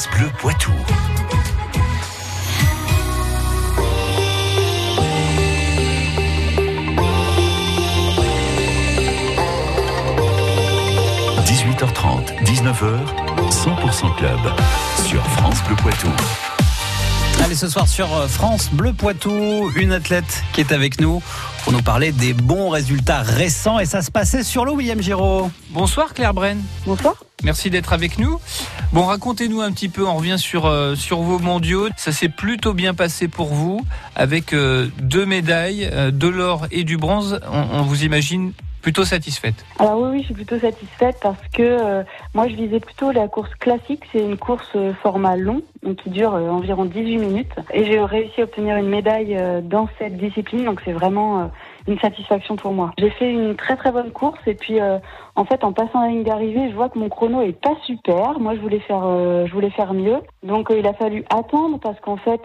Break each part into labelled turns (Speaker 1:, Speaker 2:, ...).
Speaker 1: France Bleu Poitou. – 18h30, 19h, 100% Club sur France Bleu Poitou.
Speaker 2: Allez, ce soir sur euh, France Bleu Poitou, une athlète qui est avec nous pour nous parler des bons résultats récents. Et ça se passait sur l'eau, William Giraud.
Speaker 3: Bonsoir Claire Bren.
Speaker 4: Bonsoir.
Speaker 3: Merci d'être avec nous. Bon, racontez-nous un petit peu, on revient sur, euh, sur vos mondiaux. Ça s'est plutôt bien passé pour vous, avec euh, deux médailles, euh, de l'or et du bronze. On, on vous imagine plutôt satisfaite
Speaker 4: Alors oui, oui, je suis plutôt satisfaite parce que euh, moi, je visais plutôt la course classique. C'est une course euh, format long, donc qui dure euh, environ 18 minutes. Et j'ai réussi à obtenir une médaille euh, dans cette discipline, donc c'est vraiment euh, une satisfaction pour moi. J'ai fait une très très bonne course et puis en fait, en passant la ligne d'arrivée, je vois que mon chrono est pas super. Moi, je voulais faire, je voulais faire mieux. Donc, il a fallu attendre parce qu'en fait,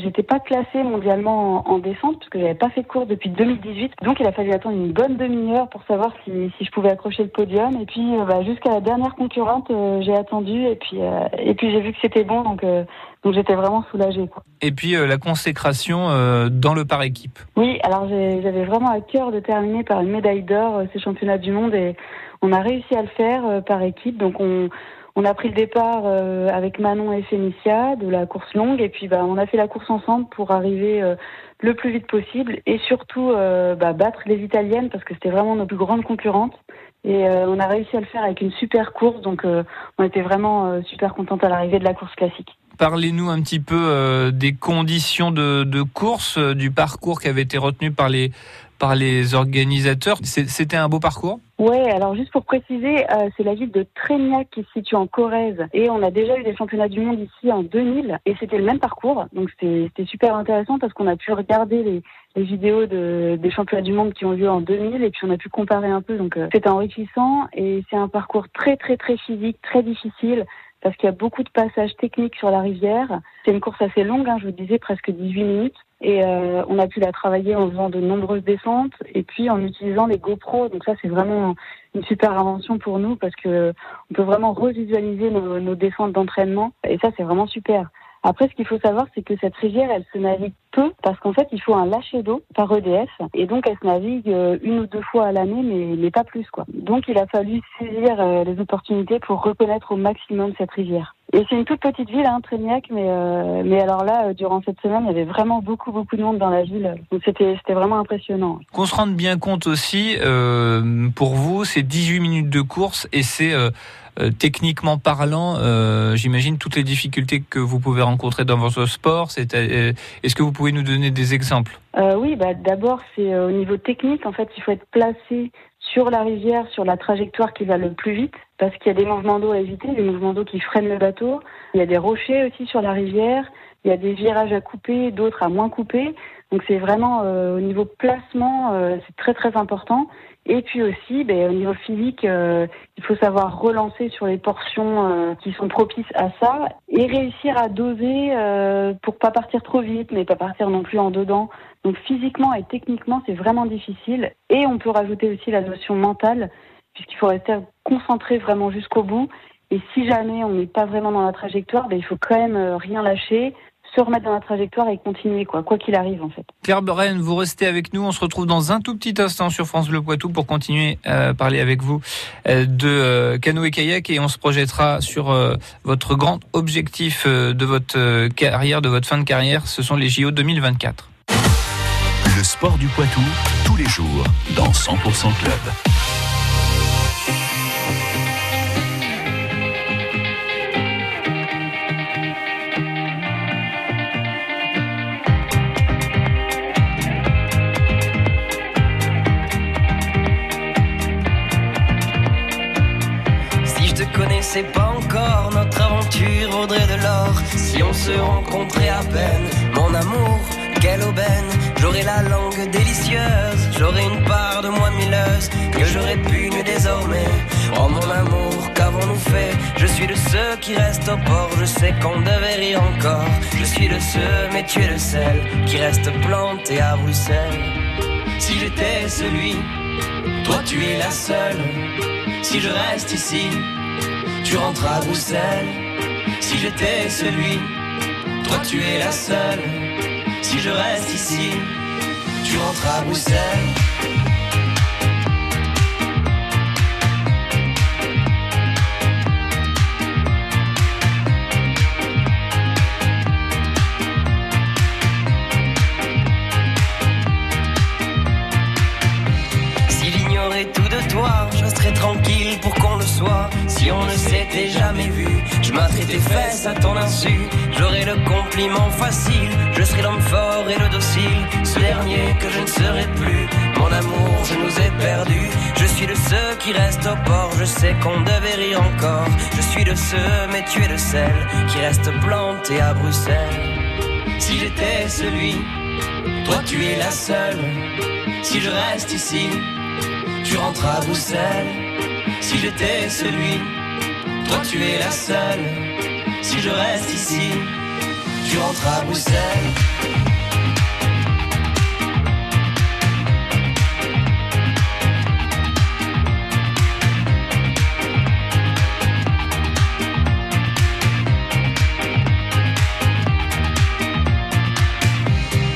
Speaker 4: j'étais pas classée mondialement en, en descente parce que j'avais pas fait de course depuis 2018. Donc, il a fallu attendre une bonne demi-heure pour savoir si, si je pouvais accrocher le podium. Et puis, bah, jusqu'à la dernière concurrente, j'ai attendu et puis, et puis j'ai vu que c'était bon. Euh, donc j'étais vraiment soulagée. Quoi.
Speaker 3: Et puis euh, la consécration euh, dans le par équipe.
Speaker 4: Oui, alors j'avais vraiment à cœur de terminer par une médaille d'or ces championnats du monde et on a réussi à le faire par équipe. Donc on, on a pris le départ euh, avec Manon et Fénicia de la course longue et puis bah, on a fait la course ensemble pour arriver euh, le plus vite possible et surtout euh, bah, battre les Italiennes parce que c'était vraiment nos plus grandes concurrentes. Et on a réussi à le faire avec une super course, donc on était vraiment super contente à l'arrivée de la course classique.
Speaker 3: Parlez-nous un petit peu des conditions de, course, du parcours qui avait été retenu par les, par les organisateurs. C'était un beau parcours?
Speaker 4: Ouais, alors juste pour préciser, euh, c'est la ville de Trégnac qui se situe en Corrèze et on a déjà eu des championnats du monde ici en 2000 et c'était le même parcours, donc c'était super intéressant parce qu'on a pu regarder les, vidéos de, des championnats du monde qui ont lieu en 2000 et puis on a pu comparer un peu, donc euh, c'était enrichissant et c'est un parcours très très très physique, très difficile parce qu'il y a beaucoup de passages techniques sur la rivière. C'est une course assez longue, hein, je vous disais presque 18 minutes. Et euh, on a pu la travailler en faisant de nombreuses descentes et puis en utilisant les GoPro. Donc ça, c'est vraiment une super invention pour nous parce que on peut vraiment revisualiser nos, nos descentes d'entraînement. Et ça, c'est vraiment super. Après, ce qu'il faut savoir, c'est que cette rivière, elle se navigue peu parce qu'en fait, il faut un lâcher d'eau par EDF et donc elle se navigue euh, une ou deux fois à l'année, mais, mais pas plus quoi. Donc, il a fallu saisir euh, les opportunités pour reconnaître au maximum cette rivière. Et c'est une toute petite ville, hein, Trégnac, mais euh, mais alors là, euh, durant cette semaine, il y avait vraiment beaucoup beaucoup de monde dans la ville, donc c'était c'était vraiment impressionnant.
Speaker 3: Qu'on se rende bien compte aussi, euh, pour vous, c'est 18 minutes de course et c'est techniquement parlant, j'imagine toutes les difficultés que vous pouvez rencontrer dans votre sport. C'est, Est-ce que vous pouvez nous donner des exemples?
Speaker 4: Oui, bah, d'abord, c'est au niveau technique. En fait, il faut être placé sur la rivière, sur la trajectoire qui va le plus vite, parce qu'il y a des mouvements d'eau à éviter, des mouvements d'eau qui freinent le bateau. Il y a des rochers aussi sur la rivière. Il y a des virages à couper, d'autres à moins couper. Donc, c'est vraiment euh, au niveau placement, euh, c'est très très important. Et puis aussi, ben, au niveau physique, euh, il faut savoir relancer sur les portions euh, qui sont propices à ça et réussir à doser euh, pour pas partir trop vite, mais pas partir non plus en dedans. Donc physiquement et techniquement, c'est vraiment difficile. Et on peut rajouter aussi la notion mentale, puisqu'il faut rester concentré vraiment jusqu'au bout. Et si jamais on n'est pas vraiment dans la trajectoire, ben, il faut quand même euh, rien lâcher, se remettre dans la trajectoire et continuer, quoi, quoi qu'il arrive en fait.
Speaker 3: Claire Beren, vous restez avec nous. On se retrouve dans un tout petit instant sur France Bleu Poitou pour continuer à parler avec vous euh, de euh, canoë-kayak et on se projettera sur euh, votre grand objectif euh, de votre euh, carrière, de votre fin de carrière. Ce sont les JO 2024.
Speaker 1: Le sport du Poitou, tous les jours, dans 100% Club.
Speaker 5: Si je te connaissais pas encore, notre aventure vaudrait de l'or. Si on se rencontrait à peine, mon amour, quelle aubaine. J'aurais la langue délicieuse, j'aurais une part de moi milleuse que j'aurais pu nu désormais. Oh mon amour, qu'avons-nous fait? Je suis de ceux qui restent au port, je sais qu'on devait rire encore. Je suis de ceux, mais tu es le seul qui reste planté à Bruxelles. Si j'étais celui, toi tu es la seule. Si je reste ici, tu rentres à Bruxelles. Si j'étais celui, toi tu es la seule. Si je reste ici, tu rentres à Bruxelles. S'il ignorait tout de toi, je resterais tranquille pour qu'on le soit. Si on ne s'était jamais vu, je m'attrais tes fesses à ton insu. J'aurais le compliment facile, je serais l'homme fort et le docile. Ce dernier que je ne serai plus. Mon amour, je nous ai perdus. Je suis de ceux qui restent au port, je sais qu'on devait rire encore. Je suis de ceux, mais tu es de celles qui restent plantés à Bruxelles. Si j'étais celui, toi tu es la seule. Si je reste ici, tu rentres à Bruxelles. Si j'étais celui, toi tu es la seule. Si je reste ici, tu rentres à Bruxelles.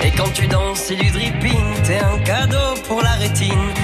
Speaker 5: Et quand tu danses, c'est du dripping. T'es un cadeau pour la rétine.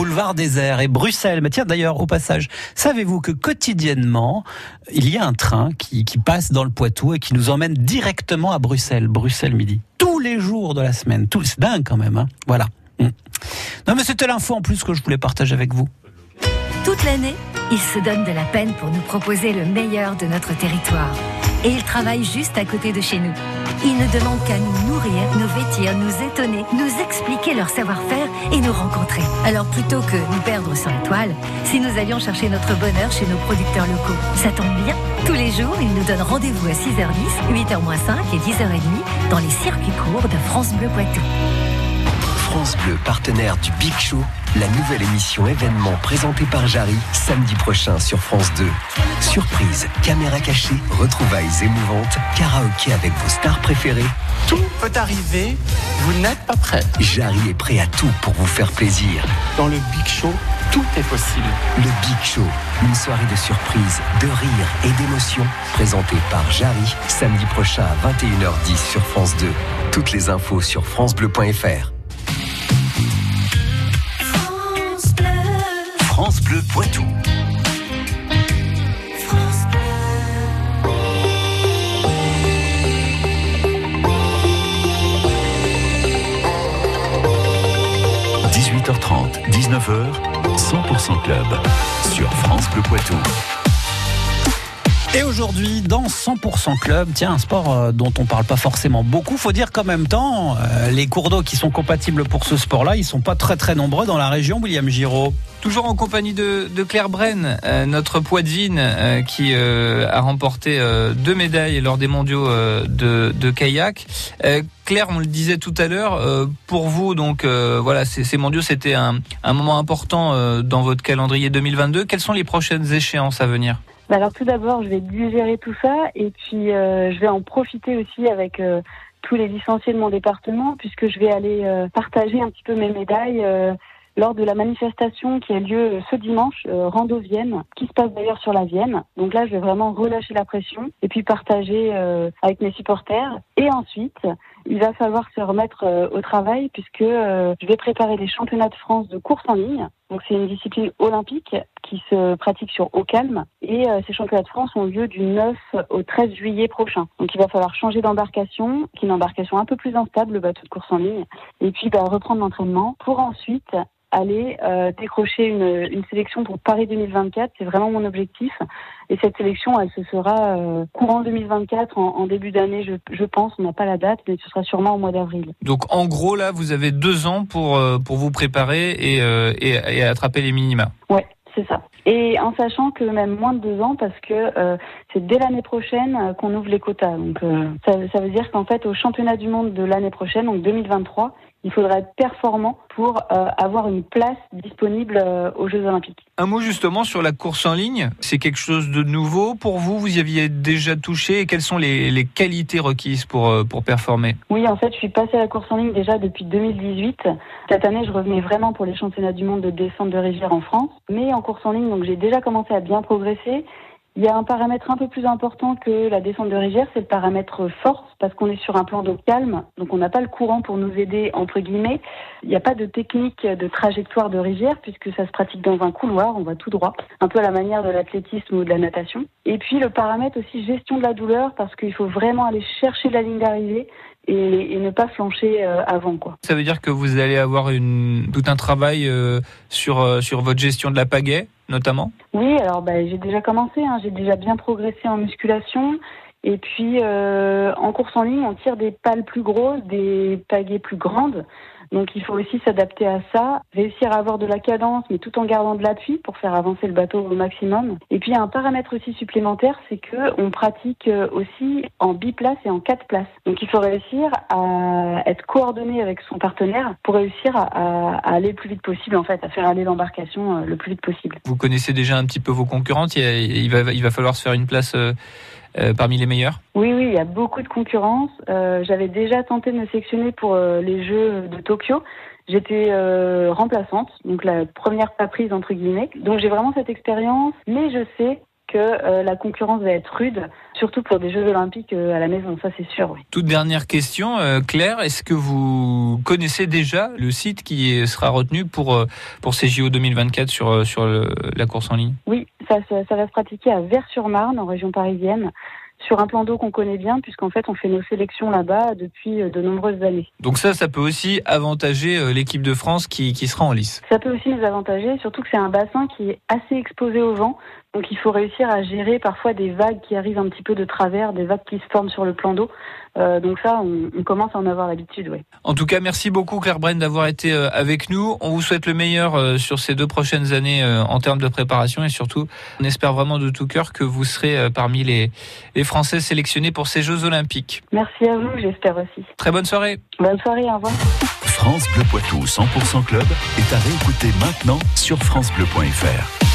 Speaker 2: Boulevard désert et Bruxelles. Mais tiens, d'ailleurs, au passage, savez-vous que quotidiennement, il y a un train qui, qui passe dans le Poitou et qui nous emmène directement à Bruxelles, Bruxelles midi. Tous les jours de la semaine. C'est dingue quand même, hein. Voilà. Mm. Non, mais c'était l'info en plus que je voulais partager avec vous.
Speaker 6: Toute l'année, ils se donnent de la peine pour nous proposer le meilleur de notre territoire. Et ils travaillent juste à côté de chez nous. Ils ne demandent qu'à nous nourrir, nous vêtir, nous étonner, nous expliquer leur savoir-faire et nous rencontrer. Alors plutôt que nous perdre sur la toile, si nous allions chercher notre bonheur chez nos producteurs locaux. Ça tombe bien, tous les jours, ils nous donnent rendez-vous à 6h10, 8h-5 et 10h30 dans les circuits courts de France Bleu Poitou.
Speaker 7: France Bleu, partenaire du Big Show, la nouvelle émission événement présentée par Jarry, samedi prochain sur France 2. Surprise, caméra cachée, retrouvailles émouvantes, karaoké avec vos stars préférées.
Speaker 8: Tout peut arriver, vous n'êtes pas prêt.
Speaker 7: Jarry est prêt à tout pour vous faire plaisir.
Speaker 8: Dans le Big Show, tout est possible.
Speaker 7: Le Big Show, une soirée de surprises, de rire et d'émotions, présentée par Jarry, samedi prochain à 21h10 sur France 2. Toutes les infos sur francebleu.fr.
Speaker 1: France Bleu Poitou. – 18h30, 19h, 100% Club sur France Bleu Poitou.
Speaker 2: Et aujourd'hui, dans 100% Club, tiens, un sport euh, dont on parle pas forcément beaucoup. Faut dire qu'en même temps, euh, les cours d'eau qui sont compatibles pour ce sport-là, ils sont pas très très nombreux dans la région, William Giraud.
Speaker 3: Toujours en compagnie de, de Claire Brenne, euh, notre poitevine euh, qui euh, a remporté deux médailles lors des mondiaux de, de kayak. Claire, on le disait tout à l'heure, pour vous, donc voilà, ces, mondiaux, c'était un, un moment important dans votre calendrier 2022. Quelles sont les prochaines échéances à venir?
Speaker 4: Alors tout d'abord, je vais digérer tout ça et puis euh, je vais en profiter aussi avec euh, tous les licenciés de mon département puisque je vais aller euh, partager un petit peu mes médailles euh, lors de la manifestation qui a lieu ce dimanche, euh, Rando Vienne, qui se passe d'ailleurs sur la Vienne. Donc là, je vais vraiment relâcher la pression et puis partager euh, avec mes supporters. Et ensuite, il va falloir se remettre euh, au travail puisque euh, je vais préparer les championnats de France de course en ligne. Donc c'est une discipline olympique qui se pratique sur eau calme et euh, ces championnats de France ont lieu du 9 au 13 juillet prochain. Donc il va falloir changer d'embarcation, qui est une embarcation un peu plus instable, le bateau de course en ligne, et puis bah, reprendre l'entraînement pour ensuite aller euh, décrocher une, une, sélection pour Paris 2024. C'est vraiment mon objectif. Et cette sélection, elle se fera euh, courant 2024, en, en début d'année, je, je, pense. On n'a pas la date, mais ce sera sûrement au mois d'avril.
Speaker 3: Donc en gros, là, vous avez deux ans pour, euh, pour vous préparer et, euh, et, et attraper les minima.
Speaker 4: Ouais, c'est ça. Et en sachant que même moins de deux ans, parce que euh, c'est dès l'année prochaine euh, qu'on ouvre les quotas. Donc euh, ça, ça, veut dire qu'en fait, au championnat du monde de l'année prochaine, donc 2023, il faudra être performant pour euh, avoir une place disponible euh, aux Jeux Olympiques.
Speaker 3: Un mot justement sur la course en ligne. C'est quelque chose de nouveau pour vous? Vous y aviez déjà touché? Et quelles sont les, les qualités requises pour, euh, pour performer?
Speaker 4: Oui, en fait, je suis passée à la course en ligne déjà depuis 2018. Cette année, je revenais vraiment pour les championnats du monde de descente de rivière en France. Mais en course en ligne, donc j'ai déjà commencé à bien progresser. Il y a un paramètre un peu plus important que la descente de rivière, c'est le paramètre force, parce qu'on est sur un plan d'eau calme, donc on n'a pas le courant pour nous aider, entre guillemets. Il n'y a pas de technique de trajectoire de rivière, puisque ça se pratique dans un couloir, on va tout droit, un peu à la manière de l'athlétisme ou de la natation. Et puis le paramètre aussi gestion de la douleur, parce qu'il faut vraiment aller chercher la ligne d'arrivée, et, ne pas flancher euh, avant quoi.
Speaker 3: Ça veut dire que vous allez avoir tout un travail euh, sur euh, sur votre gestion de la pagaie? Notamment.
Speaker 4: Oui, alors bah, j'ai déjà commencé, hein, j'ai déjà bien progressé en musculation. Et puis euh, en course en ligne, on tire des pales plus grosses, des pagaies plus grandes. Donc il faut aussi s'adapter à ça, réussir à avoir de la cadence, mais tout en gardant de l'appui pour faire avancer le bateau au maximum. Et puis un paramètre aussi supplémentaire, c'est que on pratique euh, aussi en biplace et en quatre places. Donc il faut réussir à être coordonné avec son partenaire pour réussir à, aller le plus vite possible, en fait, à faire aller l'embarcation euh, le plus vite possible.
Speaker 3: Vous connaissez déjà un petit peu vos concurrentes. Il, il, va, il va falloir se faire une place. Euh parmi les meilleurs?
Speaker 4: Oui, oui, il y a beaucoup de concurrence. Euh, J'avais déjà tenté de me sélectionner pour euh, les Jeux de Tokyo. J'étais remplaçante, donc la première pas prise entre guillemets. Donc j'ai vraiment cette expérience, mais je sais que la concurrence va être rude, surtout pour des Jeux Olympiques à la maison, ça c'est sûr. Oui.
Speaker 3: Toute dernière question, Claire, est-ce que vous connaissez déjà le site qui sera retenu pour, pour ces JO 2024 sur, sur le, la course en ligne?
Speaker 4: Oui, ça, ça, ça va se pratiquer à Vers-sur-Marne, en région parisienne sur un plan d'eau qu'on connaît bien, puisqu'en fait, on fait nos sélections là-bas depuis de nombreuses années.
Speaker 3: Donc ça, ça peut aussi avantager l'équipe de France qui, qui sera en lice
Speaker 4: Ça peut aussi nous avantager, surtout que c'est un bassin qui est assez exposé au vent. Donc il faut réussir à gérer parfois des vagues qui arrivent un petit peu de travers, des vagues qui se forment sur le plan d'eau. Euh, donc ça, on, on, commence à en avoir l'habitude, oui.
Speaker 3: En tout cas, merci beaucoup Claire Bren d'avoir été euh, avec nous. On vous souhaite le meilleur euh, sur ces deux prochaines années en termes de préparation et surtout, on espère vraiment de tout cœur que vous serez parmi les, les Français sélectionnés pour ces Jeux Olympiques.
Speaker 4: Merci à vous, j'espère aussi.
Speaker 3: Très bonne soirée.
Speaker 4: Bonne soirée, au revoir.
Speaker 1: France Bleu Poitou 100% Club est à réécouter maintenant sur francebleu.fr.